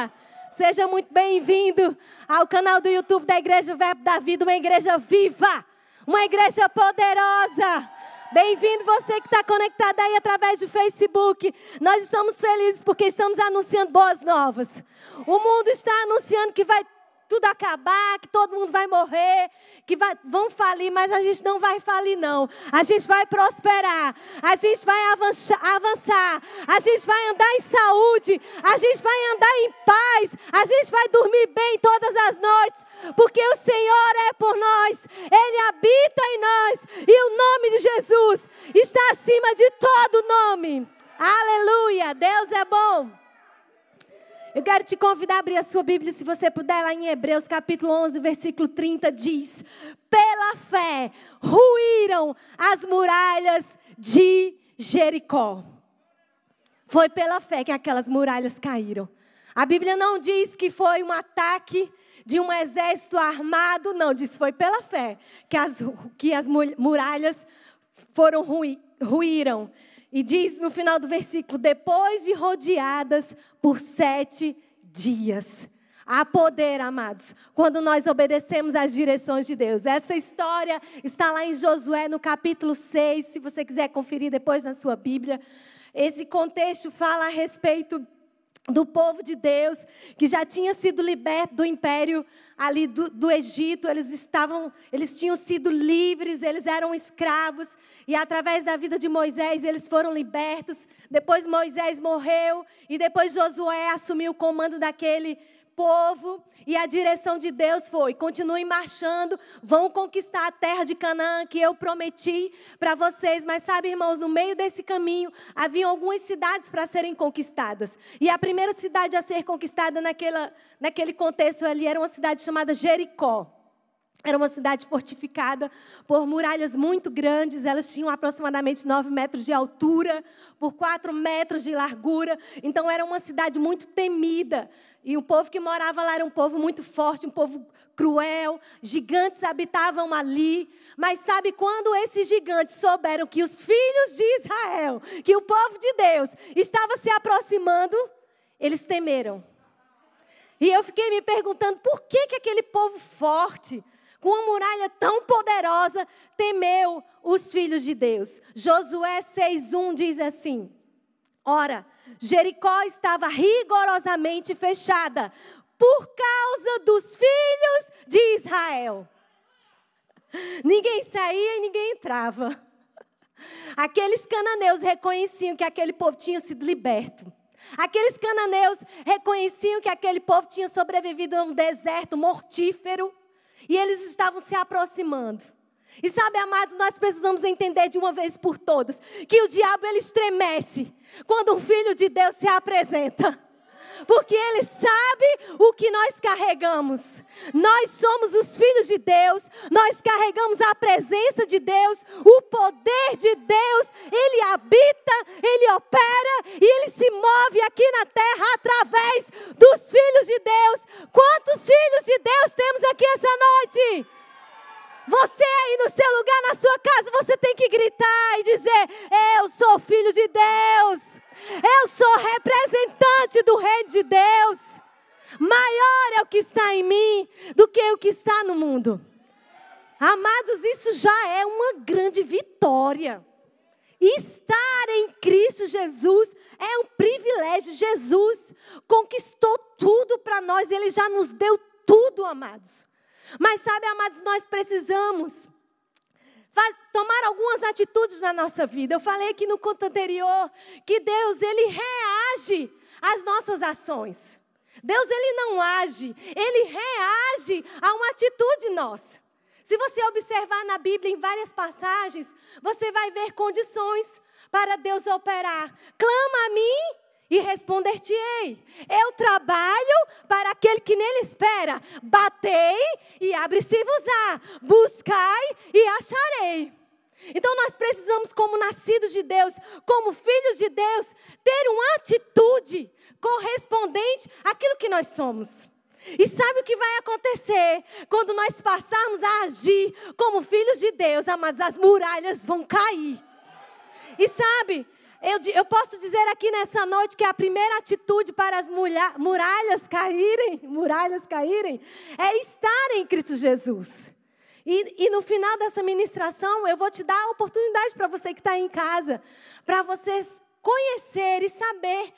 Aleluia! Seja muito bem-vindo ao canal do YouTube da Igreja Verbo da Vida, uma igreja viva, uma igreja poderosa. Bem-vindo você que está conectado aí através do Facebook. Nós estamos felizes porque estamos anunciando boas novas. O mundo está anunciando que vai tudo acabar, que todo mundo vai morrer, que vai, vão falir, mas a gente não vai falir, não. A gente vai prosperar, a gente vai avançar, avançar, a gente vai andar em saúde, a gente vai andar em paz, a gente vai dormir bem todas as noites, porque o Senhor é por nós, Ele habita em nós, e o nome de Jesus está acima de todo nome. Aleluia! Deus é bom. Eu quero te convidar a abrir a sua Bíblia, se você puder, lá em Hebreus capítulo 11, versículo 30, diz: Pela fé ruíram as muralhas de Jericó. Foi pela fé que aquelas muralhas caíram. A Bíblia não diz que foi um ataque de um exército armado, não, diz foi pela fé que as, que as muralhas foram ruí, ruíram. E diz no final do versículo: depois de rodeadas por sete dias. Há poder, amados, quando nós obedecemos às direções de Deus. Essa história está lá em Josué, no capítulo 6, se você quiser conferir depois na sua Bíblia. Esse contexto fala a respeito do povo de Deus, que já tinha sido liberto do império ali do, do, Egito, eles estavam, eles tinham sido livres, eles eram escravos, e através da vida de Moisés eles foram libertos. Depois Moisés morreu, e depois Josué assumiu o comando daquele povo e a direção de Deus foi: continuem marchando, vão conquistar a terra de Canaã que eu prometi para vocês. Mas sabe, irmãos, no meio desse caminho havia algumas cidades para serem conquistadas. E a primeira cidade a ser conquistada naquela, naquele contexto ali era uma cidade chamada Jericó. Era uma cidade fortificada por muralhas muito grandes, elas tinham aproximadamente 9 metros de altura, por 4 metros de largura. Então, era uma cidade muito temida. E o povo que morava lá era um povo muito forte, um povo cruel. Gigantes habitavam ali. Mas sabe quando esses gigantes souberam que os filhos de Israel, que o povo de Deus, estava se aproximando, eles temeram. E eu fiquei me perguntando por que, que aquele povo forte, com uma muralha tão poderosa, temeu os filhos de Deus. Josué 6,1 diz assim: Ora, Jericó estava rigorosamente fechada por causa dos filhos de Israel. Ninguém saía e ninguém entrava. Aqueles cananeus reconheciam que aquele povo tinha sido liberto. Aqueles cananeus reconheciam que aquele povo tinha sobrevivido a um deserto mortífero e eles estavam se aproximando. E sabe, amados, nós precisamos entender de uma vez por todas que o diabo ele estremece quando um filho de Deus se apresenta. Porque ele sabe o que nós carregamos. Nós somos os filhos de Deus, nós carregamos a presença de Deus, o poder de Deus, ele habita, ele opera e ele se move aqui na terra através dos filhos de Deus. Quantos filhos de Deus temos aqui essa noite? Você aí no seu lugar, na sua casa, você tem que gritar e dizer: Eu sou filho de Deus. Eu sou representante do Rei de Deus. Maior é o que está em mim do que o que está no mundo. Amados, isso já é uma grande vitória. Estar em Cristo Jesus é um privilégio. Jesus conquistou tudo para nós, ele já nos deu tudo, amados. Mas sabe, amados, nós precisamos tomar algumas atitudes na nossa vida. Eu falei aqui no conto anterior que Deus, ele reage às nossas ações. Deus, ele não age, ele reage a uma atitude nossa. Se você observar na Bíblia em várias passagens, você vai ver condições para Deus operar. Clama a mim e responder-te-ei. Eu trabalho para aquele que nele espera. Batei e abre-se-vos-á. Buscai e acharei. Então nós precisamos, como nascidos de Deus, como filhos de Deus, ter uma atitude correspondente àquilo que nós somos. E sabe o que vai acontecer quando nós passarmos a agir como filhos de Deus, amados? As muralhas vão cair. E sabe, eu, eu, posso dizer aqui nessa noite que a primeira atitude para as muralhas caírem, muralhas caírem, é estar em Cristo Jesus. E, e no final dessa ministração, eu vou te dar a oportunidade para você que está em casa, para você conhecer e saber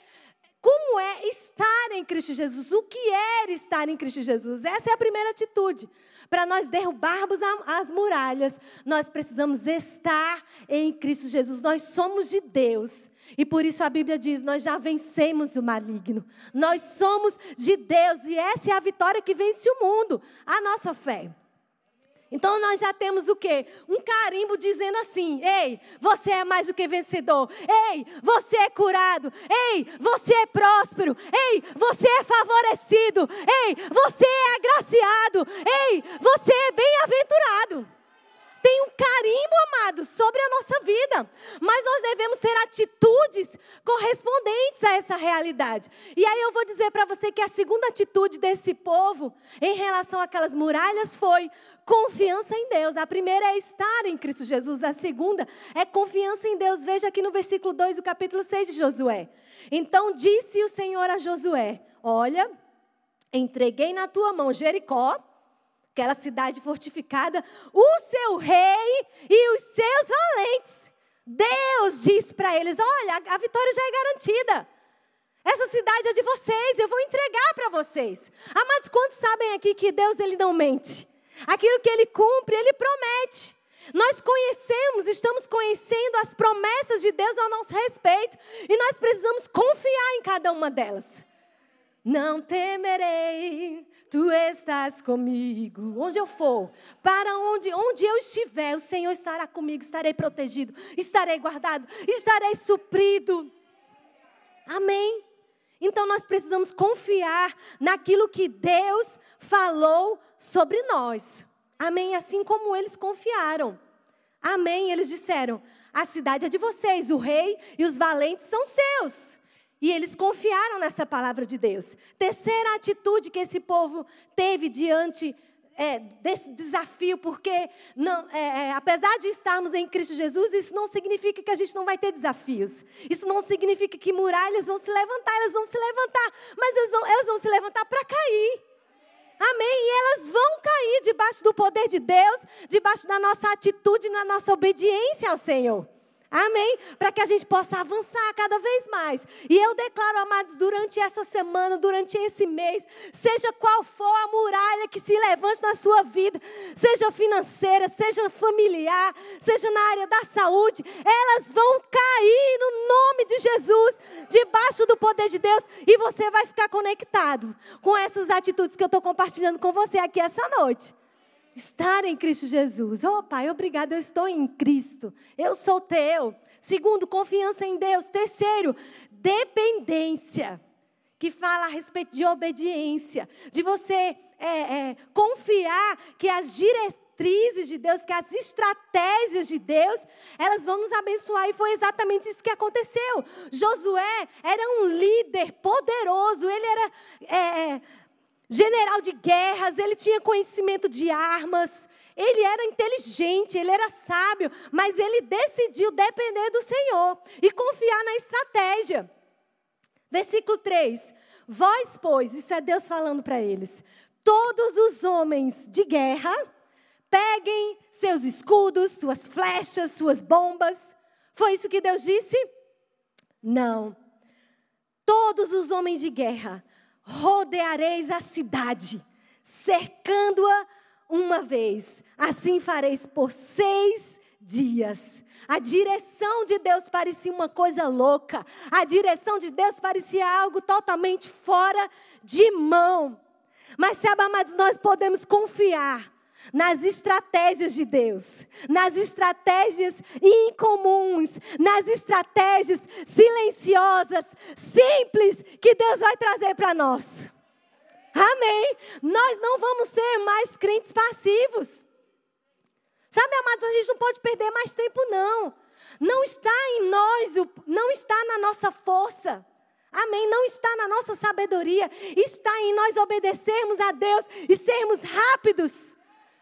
como é estar em Cristo Jesus? O que é estar em Cristo Jesus? Essa é a primeira atitude. Para nós derrubarmos as muralhas, nós precisamos estar em Cristo Jesus. Nós somos de Deus. E por isso a Bíblia diz: nós já vencemos o maligno. Nós somos de Deus e essa é a vitória que vence o mundo, a nossa fé. Então nós já temos o quê? Um carimbo dizendo assim: ei, você é mais do que vencedor. Ei, você é curado. Ei, você é próspero. Ei, você é favorecido. Ei, você é agraciado. Ei, você é bem-aventurado tem um carimbo, amado, sobre a nossa vida. Mas nós devemos ter atitudes correspondentes a essa realidade. E aí eu vou dizer para você que a segunda atitude desse povo em relação àquelas muralhas foi confiança em Deus. A primeira é estar em Cristo Jesus, a segunda é confiança em Deus. Veja aqui no versículo 2 do capítulo 6 de Josué. Então disse o Senhor a Josué: Olha, entreguei na tua mão Jericó aquela cidade fortificada, o seu rei e os seus valentes. Deus diz para eles: Olha, a vitória já é garantida. Essa cidade é de vocês, eu vou entregar para vocês. Amados, quantos sabem aqui que Deus ele não mente? Aquilo que ele cumpre, ele promete. Nós conhecemos, estamos conhecendo as promessas de Deus ao nosso respeito e nós precisamos confiar em cada uma delas. Não temerei, tu estás comigo. Onde eu for, para onde, onde eu estiver, o Senhor estará comigo, estarei protegido, estarei guardado, estarei suprido. Amém. Então nós precisamos confiar naquilo que Deus falou sobre nós. Amém. Assim como eles confiaram. Amém. Eles disseram: a cidade é de vocês, o rei e os valentes são seus. E eles confiaram nessa palavra de Deus. Terceira atitude que esse povo teve diante é, desse desafio, porque não, é, é, apesar de estarmos em Cristo Jesus, isso não significa que a gente não vai ter desafios. Isso não significa que muralhas vão se levantar, elas vão se levantar, mas elas vão, elas vão se levantar para cair. Amém? E elas vão cair debaixo do poder de Deus, debaixo da nossa atitude, na nossa obediência ao Senhor. Amém? Para que a gente possa avançar cada vez mais. E eu declaro, amados, durante essa semana, durante esse mês, seja qual for a muralha que se levante na sua vida, seja financeira, seja familiar, seja na área da saúde, elas vão cair no nome de Jesus, debaixo do poder de Deus, e você vai ficar conectado com essas atitudes que eu estou compartilhando com você aqui essa noite. Estar em Cristo Jesus. Oh, Pai, obrigado, eu estou em Cristo. Eu sou teu. Segundo, confiança em Deus. Terceiro, dependência, que fala a respeito de obediência, de você é, é, confiar que as diretrizes de Deus, que as estratégias de Deus, elas vão nos abençoar. E foi exatamente isso que aconteceu. Josué era um líder poderoso, ele era. É, é general de guerras, ele tinha conhecimento de armas, ele era inteligente, ele era sábio, mas ele decidiu depender do Senhor e confiar na estratégia. Versículo 3: Vós, pois, isso é Deus falando para eles, todos os homens de guerra, peguem seus escudos, suas flechas, suas bombas. Foi isso que Deus disse? Não. Todos os homens de guerra, rodeareis a cidade, cercando-a uma vez. Assim fareis por seis dias. A direção de Deus parecia uma coisa louca. A direção de Deus parecia algo totalmente fora de mão. Mas, sabe, amados, nós podemos confiar nas estratégias de Deus, nas estratégias incomuns, nas estratégias silenciosas, simples que Deus vai trazer para nós. Amém. Nós não vamos ser mais crentes passivos. Sabe, amados, a gente não pode perder mais tempo, não. Não está em nós, não está na nossa força. Amém. Não está na nossa sabedoria, está em nós obedecermos a Deus e sermos rápidos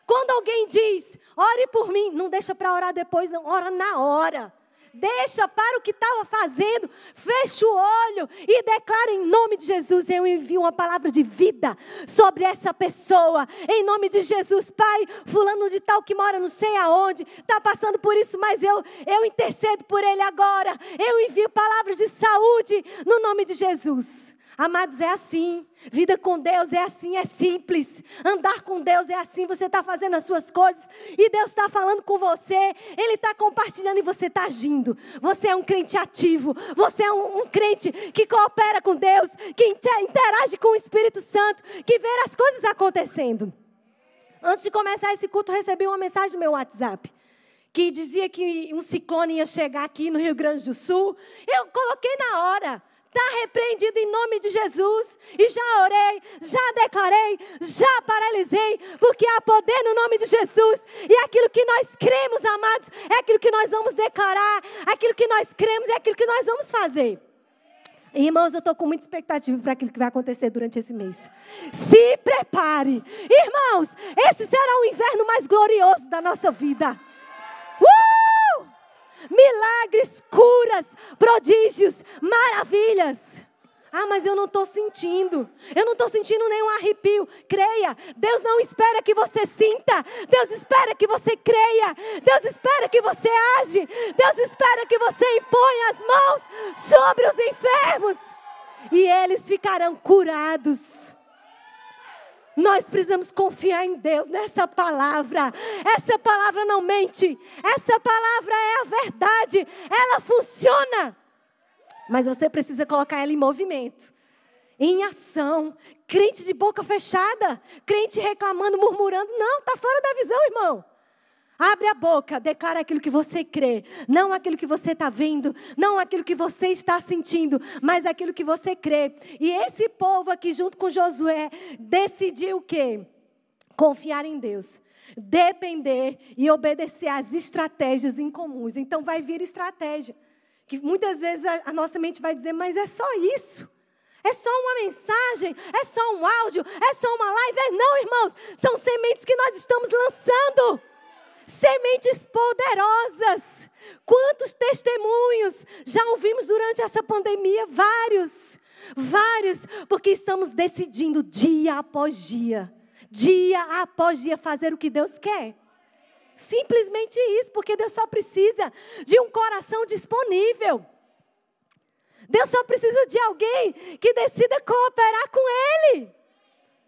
quando alguém diz, ore por mim, não deixa para orar depois, não, ora na hora. Deixa para o que estava fazendo, fecha o olho e declara em nome de Jesus: eu envio uma palavra de vida sobre essa pessoa. Em nome de Jesus, Pai, fulano de tal que mora não sei aonde, está passando por isso, mas eu, eu intercedo por ele agora. Eu envio palavras de saúde no nome de Jesus. Amados, é assim. Vida com Deus é assim, é simples. Andar com Deus é assim. Você está fazendo as suas coisas e Deus está falando com você. Ele está compartilhando e você está agindo. Você é um crente ativo. Você é um, um, crente que coopera com Deus, que interage com o Espírito Santo, que vê as coisas acontecendo. Antes de começar esse culto, recebi uma mensagem no meu WhatsApp que dizia que um ciclone ia chegar aqui no Rio Grande do Sul. Eu coloquei na hora. Está repreendido em nome de Jesus. E já orei, já declarei, já paralisei, porque há poder no nome de Jesus. E aquilo que nós cremos, amados, é aquilo que nós vamos declarar, aquilo que nós cremos é aquilo que nós vamos fazer. Irmãos, eu estou com muita expectativa para aquilo que vai acontecer durante esse mês. Se prepare. Irmãos, esse será o inverno mais glorioso da nossa vida. Milagres, curas, prodígios, maravilhas. Ah, mas eu não estou sentindo. Eu não estou sentindo nenhum arrepio. Creia. Deus não espera que você sinta. Deus espera que você creia. Deus espera que você age. Deus espera que você imponha as mãos sobre os enfermos. E eles ficarão curados. Nós precisamos confiar em Deus nessa palavra. Essa palavra não mente. Essa palavra é a verdade. Ela funciona. Mas você precisa colocar ela em movimento, em ação. Crente de boca fechada, crente reclamando, murmurando. Não, está fora da visão, irmão. Abre a boca, declara aquilo que você crê, não aquilo que você está vendo, não aquilo que você está sentindo, mas aquilo que você crê. E esse povo aqui, junto com Josué, decidiu o quê? Confiar em Deus depender e obedecer às estratégias incomuns. Então vai vir estratégia. Que muitas vezes a, nossa mente vai dizer, mas é só isso. É só uma mensagem, é só um áudio, é só uma live. É não, irmãos, são sementes que nós estamos lançando sementes poderosas. Quantos testemunhos já ouvimos durante essa pandemia? Vários, vários, porque estamos decidindo dia após dia, dia após dia, fazer o que Deus quer. Simplesmente isso, porque Deus só precisa de um coração disponível. Deus só precisa de alguém que decida cooperar com Ele.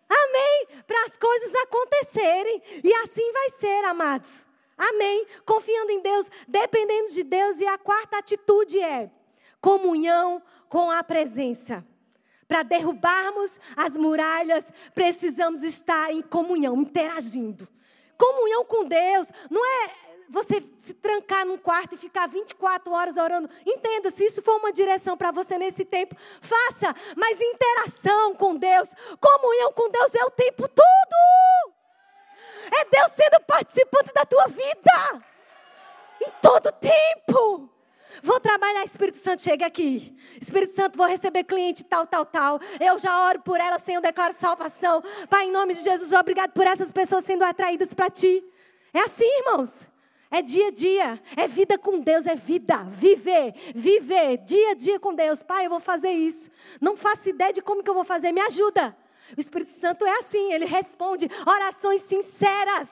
Amém? Para as coisas acontecerem. E assim vai ser, amados. Amém. Confiando em Deus, dependendo de Deus. E a quarta atitude é comunhão com a presença. Para derrubarmos as muralhas, precisamos estar em comunhão, interagindo. Comunhão com Deus não é você se trancar num quarto e ficar 24 horas orando. Entenda, se isso for uma direção para você nesse tempo, faça. Mas interação com Deus, comunhão com Deus é o tempo todo. É Deus sendo participante da tua vida. Em todo tempo. Vou trabalhar, Espírito Santo, chega aqui. Espírito Santo, vou receber cliente tal, tal, tal. Eu já oro por ela, Senhor, declaro salvação. Pai, em nome de Jesus, obrigado por essas pessoas sendo atraídas para ti. É assim, irmãos. É dia a dia, é vida com Deus, é vida, viver, viver, dia a dia com Deus. Pai, eu vou fazer isso. Não faço ideia de como que eu vou fazer, me ajuda. O Espírito Santo é assim, ele responde orações sinceras,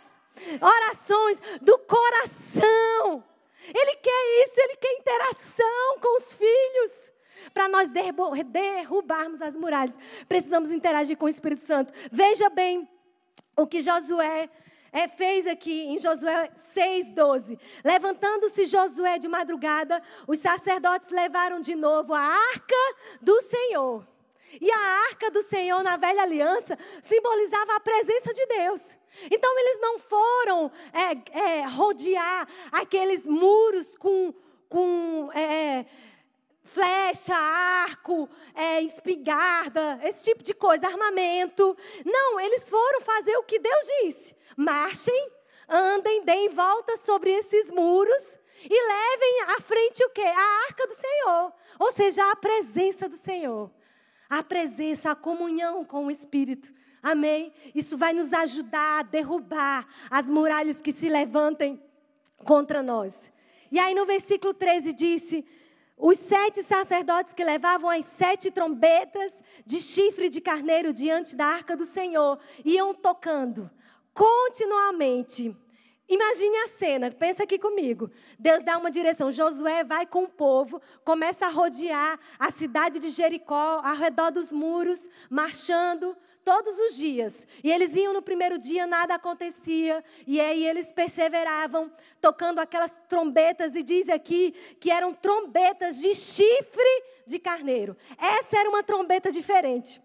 orações do coração. Ele quer isso, ele quer interação com os filhos. Para nós derrubarmos as muralhas, precisamos interagir com o Espírito Santo. Veja bem o que Josué é, fez aqui em Josué 6,12. Levantando-se Josué de madrugada, os sacerdotes levaram de novo a arca do Senhor. E a arca do Senhor na velha aliança simbolizava a presença de Deus. Então eles não foram é, é, rodear aqueles muros com, com é, flecha, arco, é, espingarda, esse tipo de coisa, armamento. Não, eles foram fazer o que Deus disse: marchem, andem, deem volta sobre esses muros e levem à frente o quê? A arca do Senhor, ou seja, a presença do Senhor a presença, a comunhão com o Espírito. Amém? Isso vai nos ajudar a derrubar as muralhas que se levantem contra nós. E aí no versículo 13 disse: os sete sacerdotes que levavam as sete trombetas de chifre de carneiro diante da arca do Senhor iam tocando continuamente. Imagine a cena, pensa aqui comigo. Deus dá uma direção. Josué vai com o povo, começa a rodear a cidade de Jericó, ao redor dos muros, marchando todos os dias. E eles iam no primeiro dia, nada acontecia. E aí eles perseveravam, tocando aquelas trombetas, e diz aqui que eram trombetas de chifre de carneiro. Essa era uma trombeta diferente.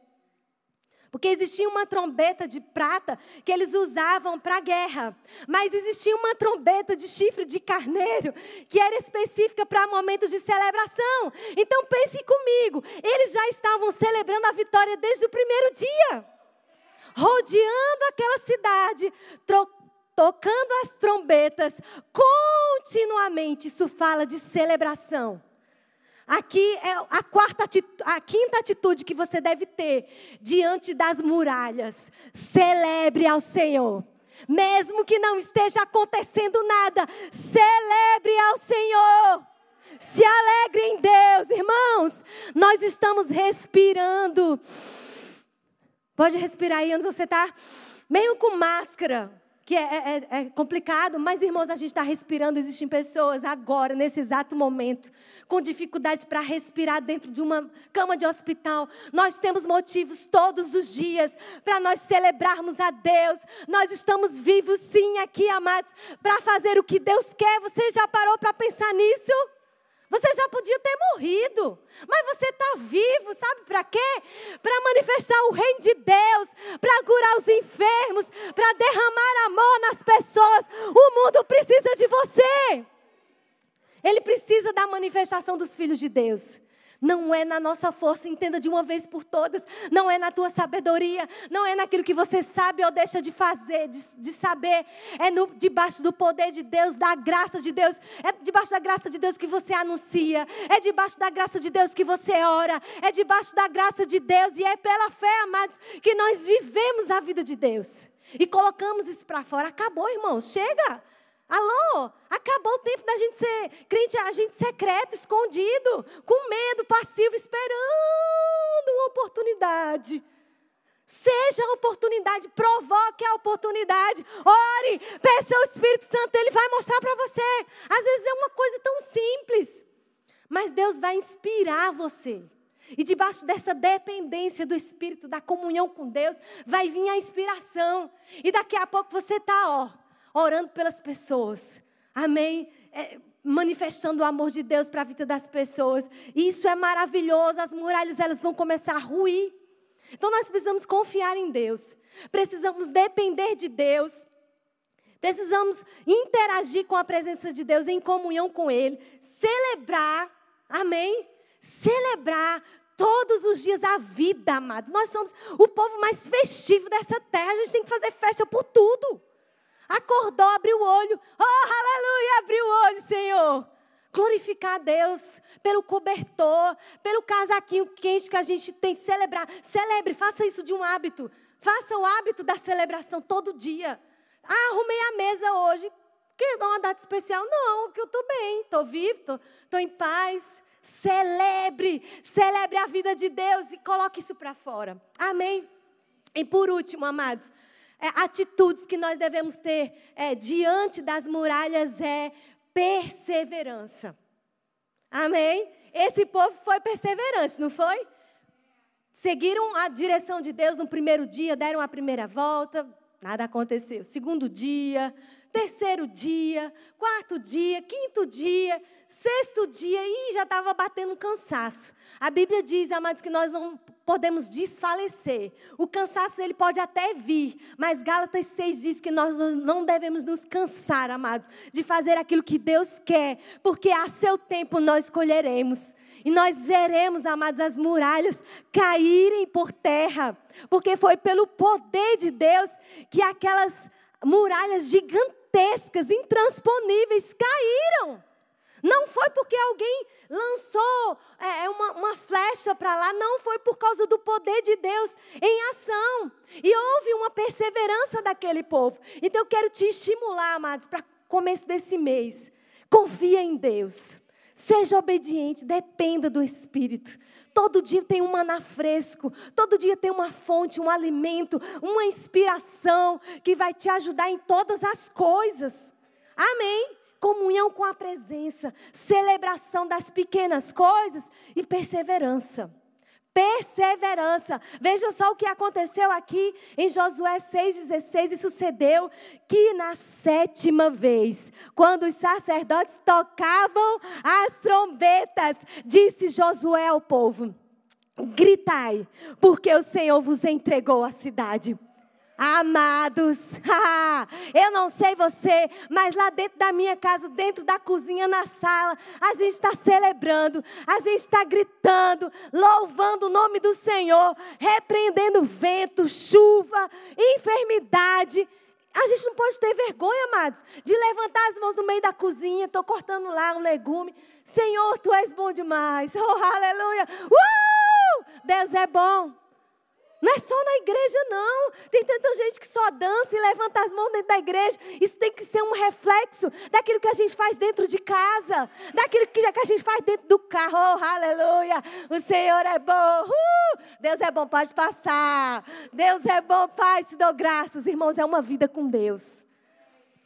Porque existia uma trombeta de prata que eles usavam para a guerra. Mas existia uma trombeta de chifre de carneiro que era específica para momentos de celebração. Então pense comigo, eles já estavam celebrando a vitória desde o primeiro dia. Rodeando aquela cidade, tocando as trombetas continuamente. Isso fala de celebração. Aqui é a quarta a quinta atitude que você deve ter diante das muralhas. Celebre ao Senhor. Mesmo que não esteja acontecendo nada, celebre ao Senhor. Se alegre em Deus, irmãos. Nós estamos respirando. Pode respirar aí onde você está, meio com máscara que é, é, é, complicado, mas irmãos, a gente está respirando. Existem pessoas agora, nesse exato momento, com dificuldade para respirar dentro de uma cama de hospital. Nós temos motivos todos os dias para nós celebrarmos a Deus. Nós estamos vivos, sim, aqui, amados, para fazer o que Deus quer. Você já parou para pensar nisso? Você já podia ter morrido, mas você está vivo, sabe para quê? Para manifestar o reino de Deus, para curar os enfermos, para derramar amor nas pessoas. O mundo precisa de você. Ele precisa da manifestação dos filhos de Deus. Não é na nossa força, entenda de uma vez por todas. Não é na tua sabedoria. Não é naquilo que você sabe ou deixa de fazer, de, de saber. É no, debaixo do poder de Deus, da graça de Deus. É debaixo da graça de Deus que você anuncia. É debaixo da graça de Deus que você ora. É debaixo da graça de Deus. E é pela fé, amados, que nós vivemos a vida de Deus. E colocamos isso para fora. Acabou, irmãos. Chega. Alô? Acabou o tempo da gente ser crente, agente secreto, escondido, com medo, passivo, esperando uma oportunidade. Seja a oportunidade, provoque a oportunidade. Ore, peça ao Espírito Santo, ele vai mostrar para você. Às vezes é uma coisa tão simples, mas Deus vai inspirar você. E debaixo dessa dependência do Espírito, da comunhão com Deus, vai vir a inspiração. E daqui a pouco você está, ó orando pelas pessoas. Amém? É, manifestando o amor de Deus para a vida das pessoas. Isso é maravilhoso. As muralhas elas vão começar a ruir. Então nós precisamos confiar em Deus. Precisamos depender de Deus. Precisamos interagir com a presença de Deus em comunhão com Ele, celebrar, amém? Celebrar todos os dias a vida, amados. Nós somos o povo mais festivo dessa terra. A gente tem que fazer festa por tudo. Acordou, abriu o olho. Oh, aleluia, abriu o olho, Senhor. Glorificar a Deus pelo cobertor, pelo casaquinho quente que a gente tem. Celebrar. Celebre, faça isso de um hábito. Faça o hábito da celebração todo dia. Ah, arrumei a mesa hoje. Que uma data especial? Não, porque eu estou bem, estou vivo, estou em paz. Celebre, celebre a vida de Deus e coloque isso para fora. Amém? E por último, amados, é, atitudes que nós devemos ter é, diante das muralhas é perseverança. Amém? Esse povo foi perseverante, não foi? Seguiram a direção de Deus no primeiro dia, deram a primeira volta, nada aconteceu. Segundo dia, terceiro dia, quarto dia, quinto dia, sexto dia, e já estava batendo cansaço. A Bíblia diz, amados, que nós não podemos desfalecer. O cansaço ele pode até vir, mas Gálatas 6 diz que nós não devemos nos cansar, amados, de fazer aquilo que Deus quer, porque a seu tempo nós escolheremos. E nós veremos, amados, as muralhas caírem por terra, porque foi pelo poder de Deus que aquelas muralhas gigantescas, intransponíveis, caíram. Não foi porque alguém lançou é, é, uma, uma flecha para lá, não foi por causa do poder de Deus em ação. E houve uma perseverança daquele povo. Então eu quero te estimular, amados, para começo desse mês. Confia em Deus. Seja obediente, dependa do Espírito. Todo dia tem um maná fresco, todo dia tem uma fonte, um alimento, uma inspiração que vai te ajudar em todas as coisas. Amém? Comunhão com a presença, celebração das pequenas coisas e perseverança perseverança. Veja só o que aconteceu aqui em Josué 6,16. E sucedeu que na sétima vez, quando os sacerdotes tocavam as trombetas, disse Josué ao povo: Gritai, porque o Senhor vos entregou a cidade. Amados, eu não sei você, mas lá dentro da minha casa, dentro da cozinha, na sala, a gente está celebrando, a gente está gritando, louvando o nome do Senhor, repreendendo vento, chuva, enfermidade. A gente não pode ter vergonha, amados, de levantar as mãos no meio da cozinha, estou cortando lá um legume. Senhor, tu és bom demais. Oh, aleluia. Uh! Deus é bom. Não é só na igreja, não. Tem tanta gente que só dança e levanta as mãos dentro da igreja. Isso tem que ser um reflexo daquilo que a gente faz dentro de casa, daquilo que a gente faz dentro do carro. Oh, aleluia! O Senhor é bom. Uh! Deus é bom, pode passar. Deus é bom, Pai, te dou graças. Irmãos, é uma vida com Deus.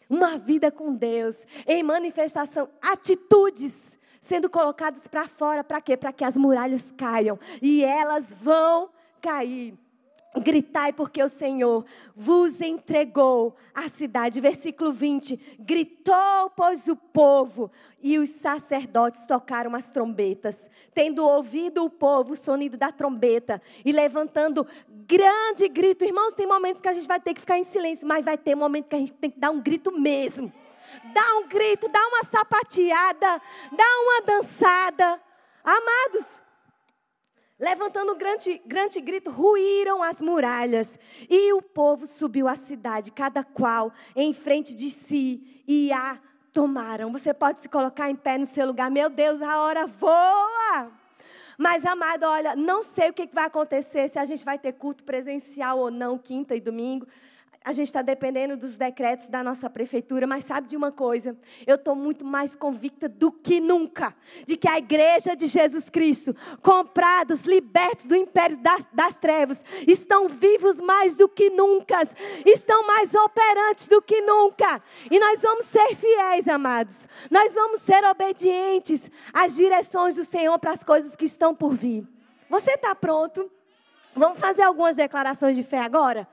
Uma vida com Deus. Em manifestação, atitudes sendo colocadas para fora. Para quê? Para que as muralhas caiam. E elas vão cair. Gritai, porque o Senhor vos entregou a cidade. Versículo 20: Gritou, pois, o povo, e os sacerdotes tocaram as trombetas, tendo ouvido o povo o sonido da trombeta, e levantando grande grito. Irmãos, tem momentos que a gente vai ter que ficar em silêncio, mas vai ter momentos que a gente tem que dar um grito mesmo. Dá um grito, dá uma sapateada, dá uma dançada. Amados, Levantando um grande, grande grito, ruíram as muralhas. E o povo subiu à cidade, cada qual em frente de si, e a tomaram. Você pode se colocar em pé no seu lugar. Meu Deus, a hora voa! Mas, amado, olha, não sei o que vai acontecer, se a gente vai ter culto presencial ou não, quinta e domingo a gente está dependendo dos decretos da nossa prefeitura, mas sabe de uma coisa? Eu estou muito mais convicta do que nunca de que a igreja de Jesus Cristo, comprados, libertos do império das, das trevas, estão vivos mais do que nunca, estão mais operantes do que nunca. E nós vamos ser fiéis, amados. Nós vamos ser obedientes às direções do Senhor para as coisas que estão por vir. Você está pronto? Vamos fazer algumas declarações de fé agora?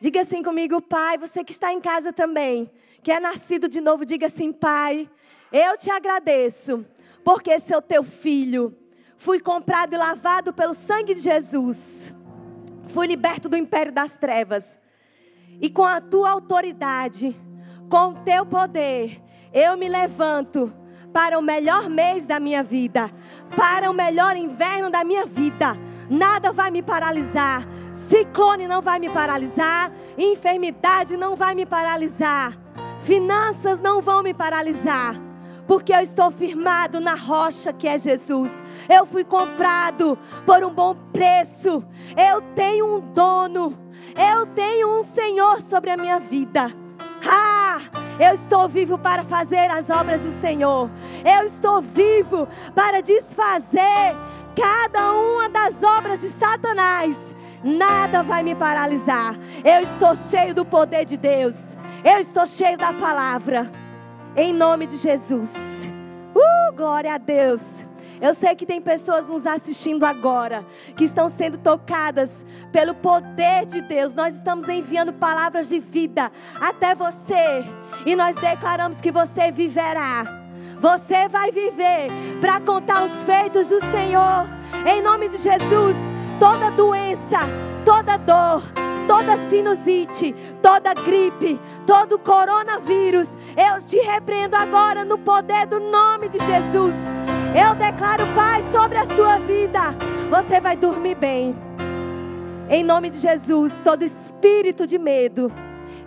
Diga assim comigo, Pai, você que está em casa também, que é nascido de novo, diga assim, Pai, eu te agradeço, porque sou teu filho. Fui comprado e lavado pelo sangue de Jesus. Fui liberto do império das trevas. E com a tua autoridade, com o teu poder, eu me levanto para o melhor mês da minha vida, para o melhor inverno da minha vida. Nada vai me paralisar Ciclone não vai me paralisar, enfermidade não vai me paralisar, finanças não vão me paralisar, porque eu estou firmado na rocha que é Jesus. Eu fui comprado por um bom preço. Eu tenho um dono. Eu tenho um Senhor sobre a minha vida. Ah, eu estou vivo para fazer as obras do Senhor. Eu estou vivo para desfazer cada uma das obras de Satanás nada vai me paralisar. Eu estou cheio do poder de Deus. Eu estou cheio da palavra. Em nome de Jesus. Uh, glória a Deus. Eu sei que tem pessoas nos assistindo agora que estão sendo tocadas pelo poder de Deus. Nós estamos enviando palavras de vida até você e nós declaramos que você viverá. Você vai viver para contar os feitos do Senhor. Em nome de Jesus toda doença, toda dor, toda sinusite, toda gripe, todo coronavírus, eu te repreendo agora no poder do nome de Jesus. Eu declaro paz sobre a sua vida. Você vai dormir bem. Em nome de Jesus, todo espírito de medo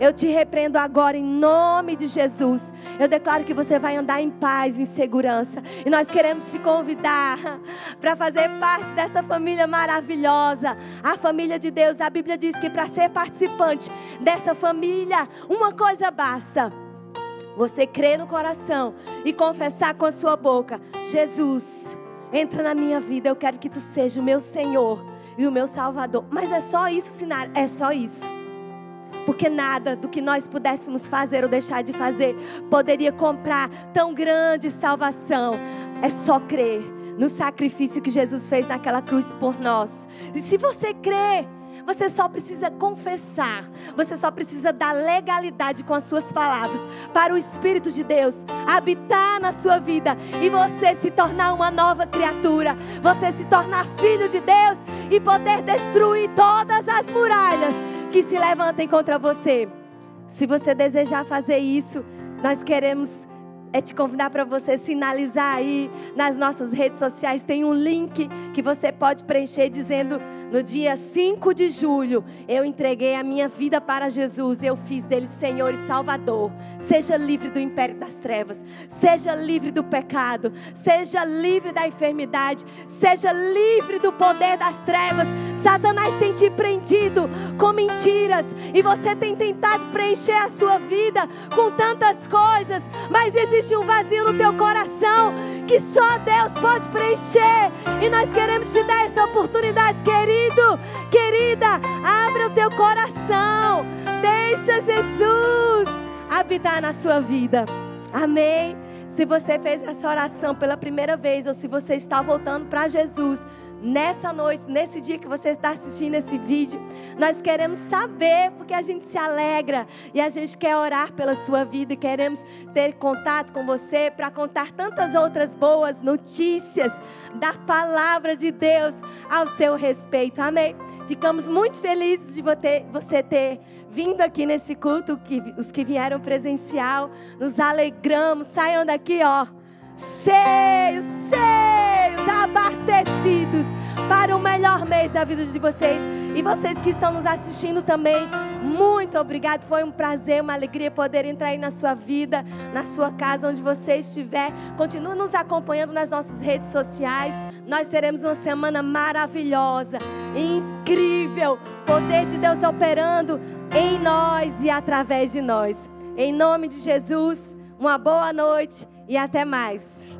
eu te repreendo agora em nome de Jesus. Eu declaro que você vai andar em paz, em segurança. E nós queremos te convidar para fazer parte dessa família maravilhosa, a família de Deus. A Bíblia diz que para ser participante dessa família, uma coisa basta você crer no coração e confessar com a sua boca: Jesus, entra na minha vida, eu quero que tu seja o meu Senhor e o meu Salvador. Mas é só isso, Sinara? É só isso. Porque nada do que nós pudéssemos fazer ou deixar de fazer poderia comprar tão grande salvação. É só crer no sacrifício que Jesus fez naquela cruz por nós. E se você crer, você só precisa confessar, você só precisa dar legalidade com as suas palavras para o Espírito de Deus habitar na sua vida e você se tornar uma nova criatura, você se tornar filho de Deus e poder destruir todas as muralhas que se levantem contra você. Se você desejar fazer isso, nós queremos é te convidar para você sinalizar aí nas nossas redes sociais. Tem um link que você pode preencher dizendo no dia 5 de julho, eu entreguei a minha vida para Jesus. Eu fiz dele Senhor e Salvador. Seja livre do império das trevas. Seja livre do pecado. Seja livre da enfermidade. Seja livre do poder das trevas. Satanás tem te prendido com mentiras. E você tem tentado preencher a sua vida com tantas coisas. Mas existe um vazio no teu coração que só Deus pode preencher. E nós queremos te dar essa oportunidade, querido querido, querida, abre o teu coração. Deixa Jesus habitar na sua vida. Amém. Se você fez essa oração pela primeira vez ou se você está voltando para Jesus, nessa noite, nesse dia que você está assistindo esse vídeo, nós queremos saber, porque a gente se alegra e a gente quer orar pela sua vida e queremos ter contato com você para contar tantas outras boas notícias da palavra de Deus ao seu respeito. Amém? Ficamos muito felizes de você ter vindo aqui nesse culto, os que vieram presencial, nos alegramos, saiam daqui, ó cheios, cheios, abastecidos para o melhor mês da vida de vocês. E vocês que estão nos assistindo também, muito obrigado. Foi um prazer, uma alegria poder entrar aí na sua vida, na sua casa, onde você estiver. Continue nos acompanhando nas nossas redes sociais. Nós teremos uma semana maravilhosa, incrível. Poder de Deus operando em nós e através de nós. Em nome de Jesus, uma boa noite e até mais.